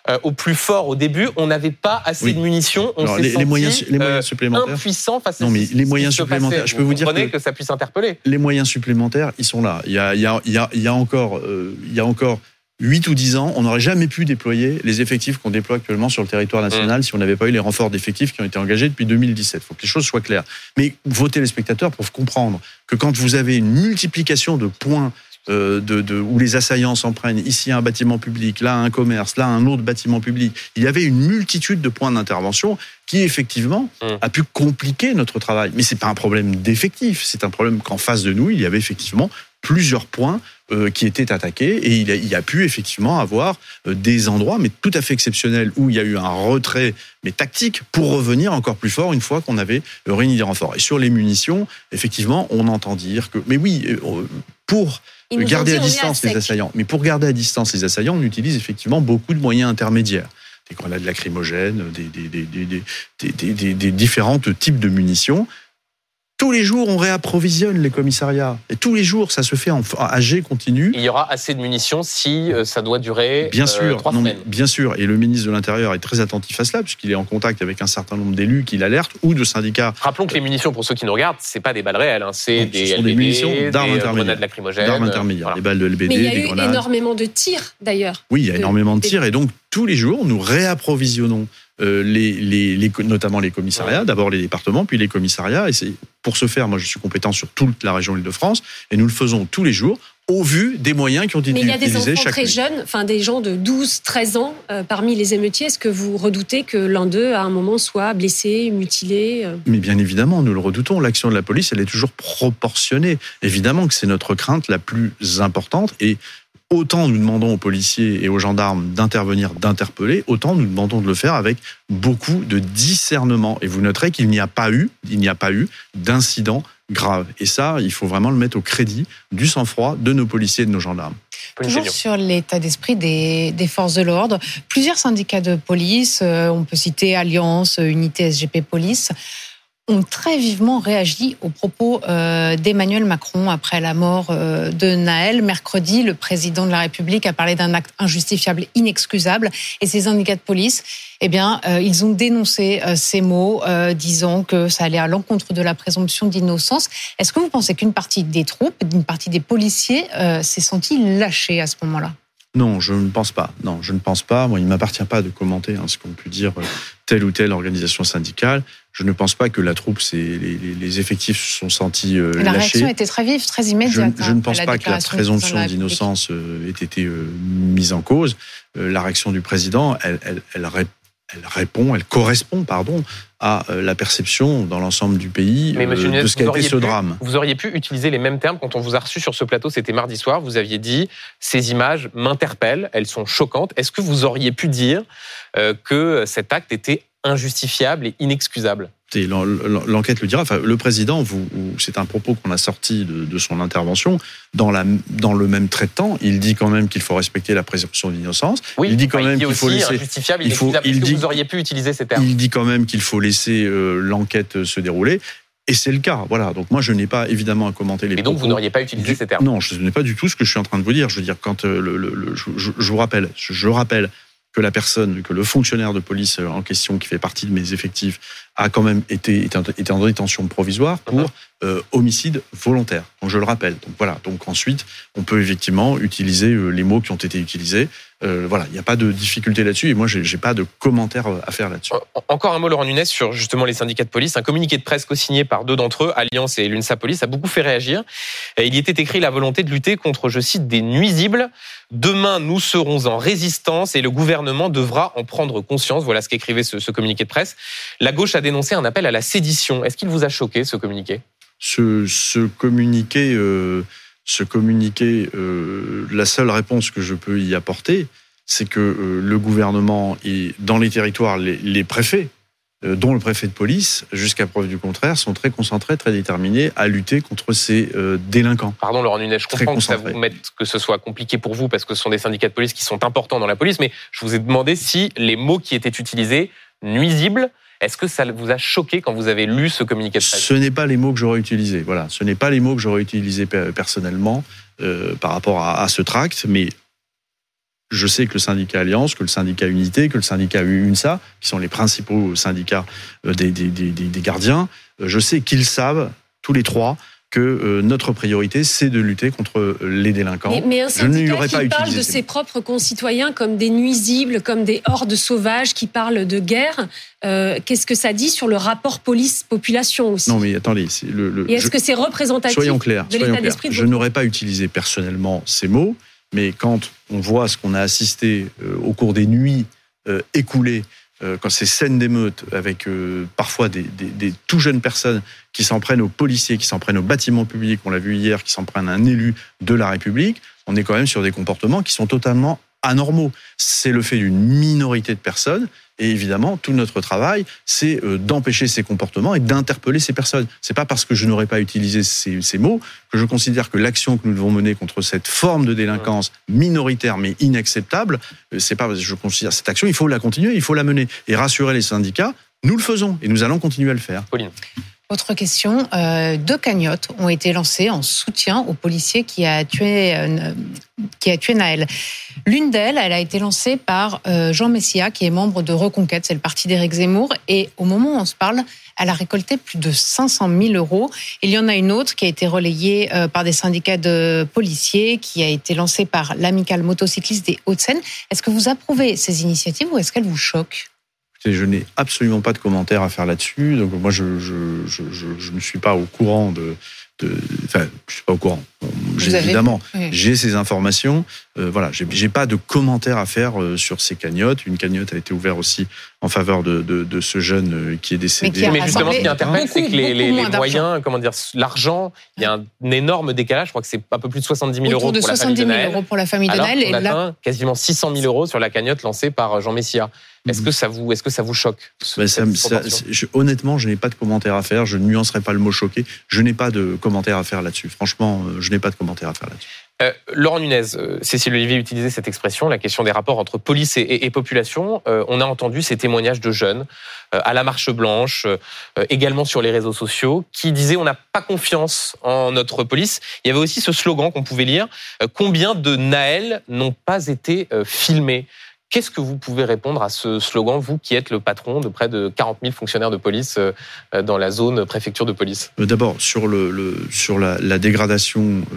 euh, au plus fort au début, on n'avait pas assez de munitions. On s'est
les, moyens, les moyens euh, supplémentaires.
Impuissant face
à non, mais les moyens supplémentaires.
Je peux vous, dire que, ça puisse interpeller.
Les moyens supplémentaires, ils sont là. Il y a, il y a, il y a, il y a encore, euh, il y a encore 8 ou 10 ans, on n'aurait jamais pu déployer les effectifs qu'on déploie actuellement sur le territoire national mm. si on n'avait pas eu les renforts d'effectifs qui ont été engagés depuis 2017. Il faut que les choses soient claires. Mais vos téléspectateurs peuvent comprendre que quand vous avez une multiplication de points euh, de, où les assaillants s'en prennent, ici un bâtiment public, là un commerce, là un autre bâtiment public. Il y avait une multitude de points d'intervention qui effectivement mmh. a pu compliquer notre travail. Mais c'est pas un problème d'effectif, c'est un problème qu'en face de nous, il y avait effectivement plusieurs points euh, qui étaient attaqués et il a, il a pu effectivement avoir euh, des endroits, mais tout à fait exceptionnels, où il y a eu un retrait, mais tactique, pour revenir encore plus fort une fois qu'on avait réuni des renforts. Et sur les munitions, effectivement, on entend dire que, mais oui, pour garder à distance les assaillants. Mais pour garder à distance les assaillants, on utilise effectivement beaucoup de moyens intermédiaires. Des grenades lacrymogènes, des, des, des différents types de munitions. Tous les jours, on réapprovisionne les commissariats. Et tous les jours, ça se fait en AG continu.
Il y aura assez de munitions si euh, ça doit durer
bien euh, sûr, trois semaines. bien sûr. Et le ministre de l'Intérieur est très attentif à cela, puisqu'il est en contact avec un certain nombre d'élus qui l'alertent ou de syndicats.
Rappelons que les munitions, pour ceux qui nous regardent, c'est pas des balles réelles. Hein. C'est des,
sont des munitions d'armes euh, intermédiaires.
D'armes
intermédiaires. Des balles de LBD,
Mais il y a
eu
énormément de tirs, d'ailleurs.
Oui, il y a énormément de tirs. Et donc, tous les jours, nous réapprovisionnons euh, les, les, notamment les commissariats, d'abord les départements, puis les commissariats. Et c'est pour ce faire, moi je suis compétent sur toute la région Île-de-France, et nous le faisons tous les jours au vu des moyens qui ont été utilisés
chaque
Mais il
y a des enfants très jeunes, enfin des gens de 12, 13 ans euh, parmi les émeutiers. Est-ce que vous redoutez que l'un d'eux, à un moment, soit blessé, mutilé euh?
Mais bien évidemment, nous le redoutons. L'action de la police, elle est toujours proportionnée. Évidemment que c'est notre crainte la plus importante. Et autant nous demandons aux policiers et aux gendarmes d'intervenir, d'interpeller, autant nous demandons de le faire avec beaucoup de discernement. Et vous noterez qu'il n'y a pas eu, il n'y a pas eu d'incident grave. Et ça, il faut vraiment le mettre au crédit du sang-froid de nos policiers et de nos gendarmes.
Toujours sur l'état d'esprit des, des, forces de l'ordre, plusieurs syndicats de police, euh, on peut citer Alliance, Unité SGP Police, ont très vivement réagi aux propos euh, d'Emmanuel Macron après la mort euh, de Naël. Mercredi, le président de la République a parlé d'un acte injustifiable, inexcusable, et ces syndicats de police, eh bien, euh, ils ont dénoncé ces mots, disant que ça allait à l'encontre de la présomption d'innocence. Est-ce que vous pensez qu'une partie des troupes, une partie des policiers, s'est sentie lâchée à ce moment-là?
Non, je ne pense pas. Non, je ne pense pas. Moi, il ne m'appartient pas de commenter hein, ce qu'on peut dire telle ou telle organisation syndicale. Je ne pense pas que la troupe, les, les, effectifs se sont sentis euh,
la réaction était très vive, très immédiate.
Je, ne hein, pense pas que la présomption d'innocence euh, ait été euh, mise en cause. Euh, la réaction du président, elle, elle, elle, elle répond, elle correspond, pardon, à la perception dans l'ensemble du pays de ce qu'a été ce drame.
Vous auriez pu utiliser les mêmes termes quand on vous a reçu sur ce plateau, c'était mardi soir, vous aviez dit ces images m'interpellent, elles sont choquantes. Est-ce que vous auriez pu dire que cet acte était injustifiable et inexcusable?
L'enquête le dira. Enfin, le président, vous, c'est un propos qu'on a sorti de, de, son intervention. Dans, la, dans le même trait de temps, il dit quand même qu'il faut respecter la présomption d'innocence.
Oui,
il
dit quand même qu'il faut laisser. Il faut, il dit, vous auriez pu utiliser ces termes?
Il dit quand même qu'il faut laisser euh, l'enquête se dérouler. Et c'est le cas, voilà. Donc moi, je n'ai pas évidemment à commenter les.
Et donc vous n'auriez pas utilisé ces termes?
Non, je n'ai pas du tout ce que je suis en train de vous dire. Je veux dire, quand euh, le, le, je, je, je, vous rappelle, je, je rappelle que la personne, que le fonctionnaire de police en question, qui fait partie de mes effectifs, a quand même été, été en détention provisoire pour uh-huh. euh, homicide volontaire. Donc je le rappelle. Donc voilà. Donc ensuite, on peut effectivement utiliser euh, les mots qui ont été utilisés. Euh, voilà, il n'y a pas de difficulté là-dessus et moi, j'ai, j'ai pas de commentaires à faire là-dessus.
Encore un mot, Laurent Nunes, sur justement les syndicats de police. Un communiqué de presse co-signé par deux d'entre eux, Alliance et l'UNSA Police, a beaucoup fait réagir. Il y était écrit la volonté de lutter contre, je cite, des nuisibles. Demain, nous serons en résistance et le gouvernement devra en prendre conscience. Voilà ce qu'écrivait ce, ce communiqué de presse. La gauche a dénoncé un appel à la sédition. Est-ce qu'il vous a choqué ce communiqué?
Ce, ce, communiqué, euh, ce communiqué, euh, la seule réponse que je peux y apporter, c'est que euh, le gouvernement et dans les territoires, les, les préfets, euh, dont le préfet de police, jusqu'à preuve du contraire, sont très concentrés, très déterminés à lutter contre ces euh, délinquants.
Pardon, Laurent Nunes, je comprends que ça vous mette, que ce soit compliqué pour vous parce que ce sont des syndicats de police qui sont importants dans la police, mais je vous ai demandé si les mots qui étaient utilisés, nuisibles, est-ce que ça vous a choqué quand vous avez lu ce communiqué de presse?
Ce n'est pas les mots que j'aurais utilisés. Voilà, ce n'est pas les mots que j'aurais utilisés personnellement euh, par rapport à, ce tract, mais je sais que le syndicat Alliance, que le syndicat Unité, que le syndicat UNSA, qui sont les principaux syndicats euh, des gardiens, euh, je sais qu'ils savent tous les trois que euh, notre priorité, c'est de lutter contre les délinquants.
Mais, mais un syndicat qui parle de ses propres concitoyens comme des nuisibles, comme des hordes sauvages, qui parlent de guerre, euh, qu'est-ce que ça dit sur le rapport police-population aussi?
Non, mais attendez.
Le, le, Et est-ce que c'est représentatif
soyons clairs,
de l'état
d'esprit de Je n'aurais pas utilisé personnellement ces mots, mais quand on voit ce qu'on a assisté euh, au cours des nuits euh, écoulées euh, quand ces scènes d'émeutes avec euh, parfois des, des, des, tout jeunes personnes qui s'en prennent aux policiers, qui s'en prennent aux bâtiments publics, on l'a vu hier, qui s'en prennent à un élu de la République, on est quand même sur des comportements qui sont totalement anormaux. C'est le fait d'une minorité de personnes. Et évidemment, tout notre travail, c'est euh, d'empêcher ces comportements et d'interpeller ces personnes. C'est pas parce que je n'aurais pas utilisé ces, ces, mots que je considère que l'action que nous devons mener contre cette forme de délinquance minoritaire mais inacceptable, euh, c'est pas je considère cette action, il faut la continuer, il faut la mener et rassurer les syndicats. Nous le faisons et nous allons continuer à le faire.
Pauline.
Autre question, euh, deux cagnottes ont été lancées en soutien au policier qui a tué, euh, qui a tué Naël. L'une d'elles, elle a été lancée par euh, Jean Messia, qui est membre de Reconquête, c'est le parti d'Éric Zemmour, et au moment où on se parle, elle a récolté plus de 500 000 euros. Il y en a une autre qui a été relayée euh, par des syndicats de policiers, qui a été lancée par l'amicale motocycliste des Hauts-de-Seine. Est-ce que vous approuvez ces initiatives ou est-ce qu'elles vous choquent?
Je n'ai absolument pas de commentaires à faire là-dessus. Donc moi, je, ne suis pas au courant de, enfin, je suis pas au courant. J'ai, évidemment, oui. j'ai ces informations. Euh, voilà, j'ai, pas de commentaires à faire euh, sur ces cagnottes. Une cagnotte a été ouverte aussi en faveur de, de, de ce jeune euh, qui est décédé.
Mais, qui Mais justement, ce qui interpelle, c'est que les, les, les moyens, comment dire, l'argent, il y a un énorme décalage. Je crois que c'est un peu plus de 70 000 euros
de
pour
70 000
la famille de Naël.
euros pour la famille de
Alors
Naël.
on
Et
atteint
là,
quasiment 600 000 euros sur la cagnotte lancée par Jean Messia. Est-ce que ça vous, est-ce que ça vous choque ce,
Ben, ça, ça, je, Honnêtement, je n'ai pas de commentaire à faire. Je ne nuancerai pas le mot choqué. Je n'ai pas de commentaire à faire là-dessus. Franchement, euh, je n'ai pas de commentaire à faire là-dessus.
Euh, Laurent Nunez, euh, Cécile Olivier utilisait cette expression, la question des rapports entre police et, population. Euh, on a entendu ces témoignages de jeunes à la marche blanche, également sur les réseaux sociaux, qui disaient on n'a pas confiance en notre police. Il y avait aussi ce slogan qu'on pouvait lire combien de Naël n'ont pas été filmés? Qu'est-ce que vous pouvez répondre à ce slogan, vous qui êtes le patron de près de 40 000 fonctionnaires de police euh, dans la zone préfecture de police?
D'abord, sur, le, le, sur la, la dégradation euh,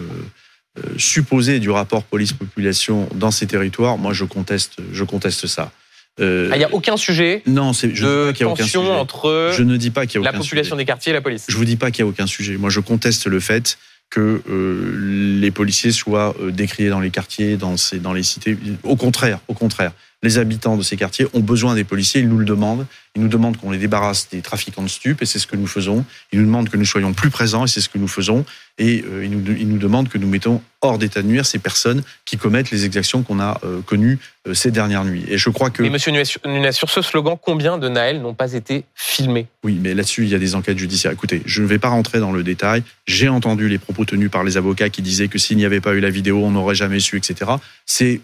euh, supposée du rapport police-population dans ces territoires, moi je conteste, je conteste ça.
Euh, il ah, n'y a aucun sujet
non, je
de
dis pas
tension
aucun sujet.
entre
je ne dis pas qu'il y a
la
aucun
population
sujet.
des quartiers et la police.
Je vous dis pas qu'il y a aucun sujet. Moi, je conteste le fait que euh, les policiers soient euh, décriés dans les quartiers, dans, ces, dans les cités. Au contraire, au contraire. Les habitants de ces quartiers ont besoin des policiers, ils nous le demandent. Ils nous demandent qu'on les débarrasse des trafiquants de stupes et c'est ce que nous faisons. Ils nous demandent que nous soyons plus présents et c'est ce que nous faisons. Et euh, ils, nous, ils, nous, demandent que nous mettons hors d'état de nuire ces personnes qui commettent les exactions qu'on a euh, connues euh, ces dernières nuits. Et je crois que.
Mais monsieur Nunes, sur ce slogan, combien de Naël n'ont pas été filmés?
Oui, mais là-dessus, il y a des enquêtes judiciaires. Écoutez, je ne vais pas rentrer dans le détail. J'ai entendu les propos tenus par les avocats qui disaient que s'il n'y avait pas eu la vidéo, on n'aurait jamais su, etc. C'est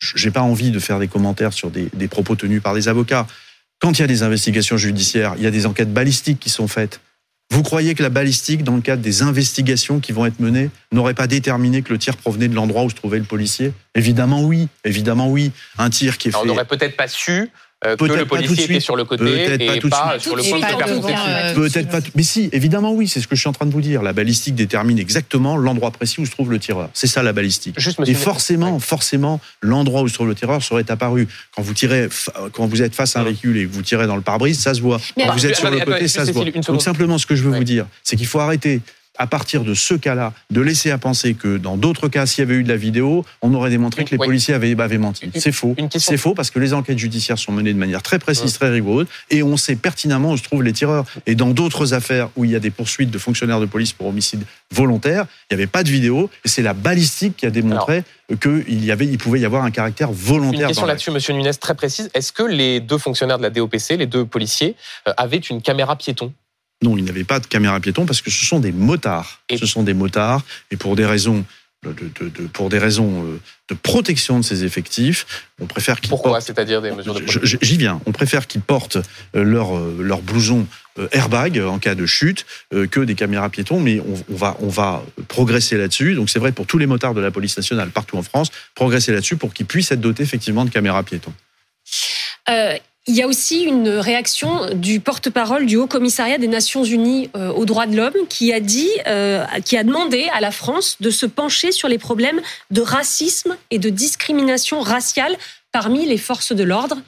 j'ai pas envie de faire des commentaires sur des, des, propos tenus par des avocats. Quand il y a des investigations judiciaires, il y a des enquêtes balistiques qui sont faites. Vous croyez que la balistique, dans le cadre des investigations qui vont être menées, n'aurait pas déterminé que le tir provenait de l'endroit où se trouvait le policier? Évidemment oui, évidemment oui. Un tir qui est
Alors,
fait.
On n'aurait peut-être pas su euh, que le policier était sur le côté et pas, pas sur le point de faire
euh, Peut-être pas. Mais si, évidemment oui, c'est ce que je suis en train de vous dire. La balistique détermine exactement l'endroit précis où se trouve le tireur. C'est ça la balistique.
Juste,
et forcément, ouais. forcément, l'endroit où se trouve le tireur serait apparu. Quand vous tirez, quand vous êtes face à un véhicule et que vous tirez dans le pare-brise, ça se voit.
Mais
Quand vous êtes sur le côté, ça se voit. Donc simplement, ce que je veux vous dire, c'est qu'il faut arrêter à partir de ce cas-là, de laisser à penser que dans d'autres cas, s'il y avait eu de la vidéo, on aurait démontré que les
Oui.
policiers avaient, avaient menti.
Une-
C'est faux.
une question.
C'est faux parce que les enquêtes judiciaires sont menées de manière très précise, très rigoureuse, et on sait pertinemment où se trouvent les tireurs. Et dans d'autres affaires où il y a des poursuites de fonctionnaires de police pour homicide volontaire, il n'y avait pas de vidéo, et c'est la balistique qui a démontré qu'il y avait, il pouvait y avoir un caractère
Une
volontaire.
question
dans
là-dessus, Monsieur Nunes, très précise. Est-ce que les deux fonctionnaires de la DOPC, les deux policiers, euh, avaient une caméra piéton?
Non, il n'y avait pas de caméra piéton parce que ce sont des motards.
Et-
Ce sont des motards et pour des raisons de, de- de- pour des raisons euh, de protection de ces effectifs, on préfère qu'ils
Pourquoi
portent.
C'est-à-dire des mesures de protection
J'y viens. On préfère qu'ils portent euh, leur euh, leur blouson airbag en cas de chute que des caméras piétons. Mais on, on va on va progresser là-dessus. Donc c'est vrai pour tous les motards de la police nationale partout en France, progresser là-dessus pour qu'ils puissent être dotés effectivement de caméras piétons.
Euh, il y a aussi une réaction du porte-parole du Haut Commissariat des Nations Unies euh, aux droits de l'homme qui a dit, euh, qui a demandé à la France de se pencher sur les problèmes de racisme et de discrimination raciale parmi les forces de l'ordre.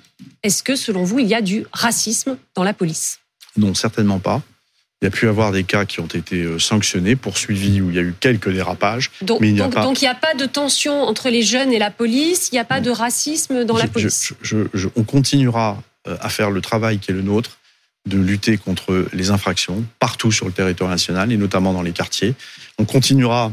Est-ce que, selon vous, il y a du racisme dans la police?
Non, certainement pas. Il y a pu y avoir des cas qui ont été euh, sanctionnés, poursuivis, où il y a eu quelques dérapages.
Donc,
Mais il n'y a
donc,
pas-
donc il n'y a pas de tension entre les jeunes et la police, il n'y a pas de racisme dans la police?
je- je- je- on continuera à faire le travail qui est le nôtre, de lutter contre les infractions partout sur le territoire national et notamment dans les quartiers. On continuera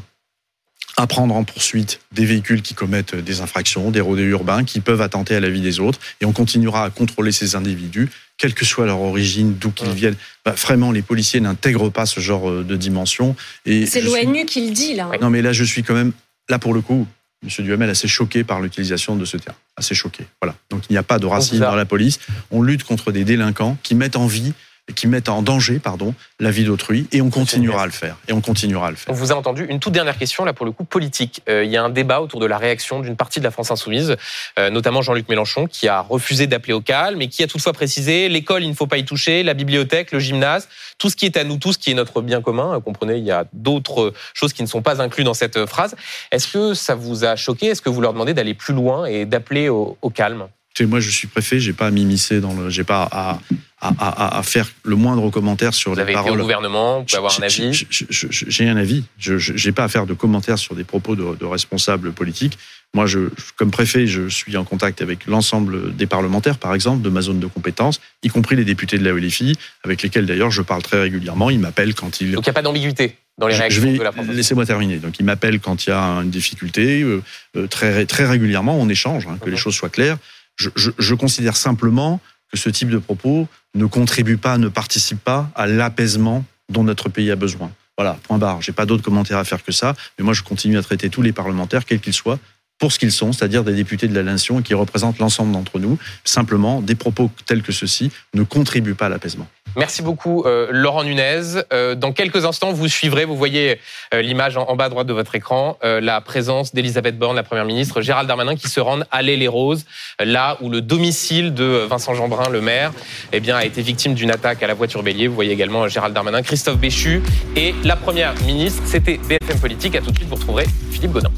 à prendre en poursuite des véhicules qui commettent des infractions, des rodés urbains qui peuvent attenter à la vie des autres, et on continuera à contrôler ces individus, quelle que soit leur origine, d'où qu'ils
Ouais.
viennent. Bah, vraiment, les policiers n'intègrent pas ce genre euh, de dimension.
C'est
je suis-
l'ONU qui le dit, là.
non, mais là, je suis quand même, là pour le coup, Monsieur Duhamel, assez choqué par l'utilisation de ce terme. Assez choqué. Voilà. Donc il n'y a pas de racisme dans la police. On lutte contre des délinquants qui mettent en vie, qui mettent en danger, pardon, la vie d'autrui, et on continuera à le faire. Et on continuera à le
On
faire.
vous a entendu. Une toute dernière question, là, pour le coup, politique. Euh, il y a un débat autour de la réaction d'une partie de la France insoumise, euh, notamment Jean-Luc Mélenchon, qui a refusé d'appeler au calme et qui a toutefois précisé l'école, il ne faut pas y toucher, la bibliothèque, le gymnase, tout ce qui est à nous tous, qui est notre bien commun. Euh, Comprenez, il y a d'autres choses qui ne sont pas incluses dans cette phrase. Est-ce que ça vous a choqué? Est-ce que vous leur demandez d'aller plus loin et d'appeler au, au calme?
Tu sais, moi, je suis préfet, j'ai pas à m'immiscer dans le, j'ai pas à, à, à, à faire le moindre commentaire sur
Vous
les
avez été au
paroles.
gouvernement, vous pouvez avoir un avis.
j'ai- un avis. Je n'ai pas à faire de commentaires sur des propos de, de responsables politiques. Moi, je, comme préfet, je suis en contact avec l'ensemble des parlementaires, par exemple, de ma zone de compétence, y compris les députés de la LFI, avec lesquels d'ailleurs je parle très régulièrement. Ils m'appellent quand ils
Donc il n'y a pas d'ambiguïté dans les réactions
je vais
de la
laissez-moi terminer. Donc, il m'appelle quand il y a une difficulté. euh, euh, très très régulièrement, on échange, hein, que
Mhm.
les choses soient claires. Je, considère simplement que ce type de propos ne contribue pas, ne participe pas à l'apaisement dont notre pays a besoin. Voilà, point barre. J'ai pas d'autres commentaires à faire que ça. Mais moi, je continue à traiter tous les parlementaires, quels qu'ils soient, pour ce qu'ils sont, c'est-à-dire des députés de la nation et qui représentent l'ensemble d'entre nous. Simplement, des propos tels que ceux-ci ne contribuent pas à l'apaisement.
Merci beaucoup, euh, Laurent Nunez. Euh, dans quelques instants, vous suivrez, vous voyez euh, l'image en, bas à droite de votre écran, la présence d'Elisabeth Borne, la Première ministre, Gérald Darmanin, qui se rendent à l'Île-et-Roses, là où le domicile de Vincent Jeanbrun, le maire, eh a été victime d'une attaque à la voiture bélier. Vous voyez également Gérald Darmanin, Christophe Béchu et la Première ministre. C'était BFM Politique. À tout de suite, vous retrouverez Philippe Godin.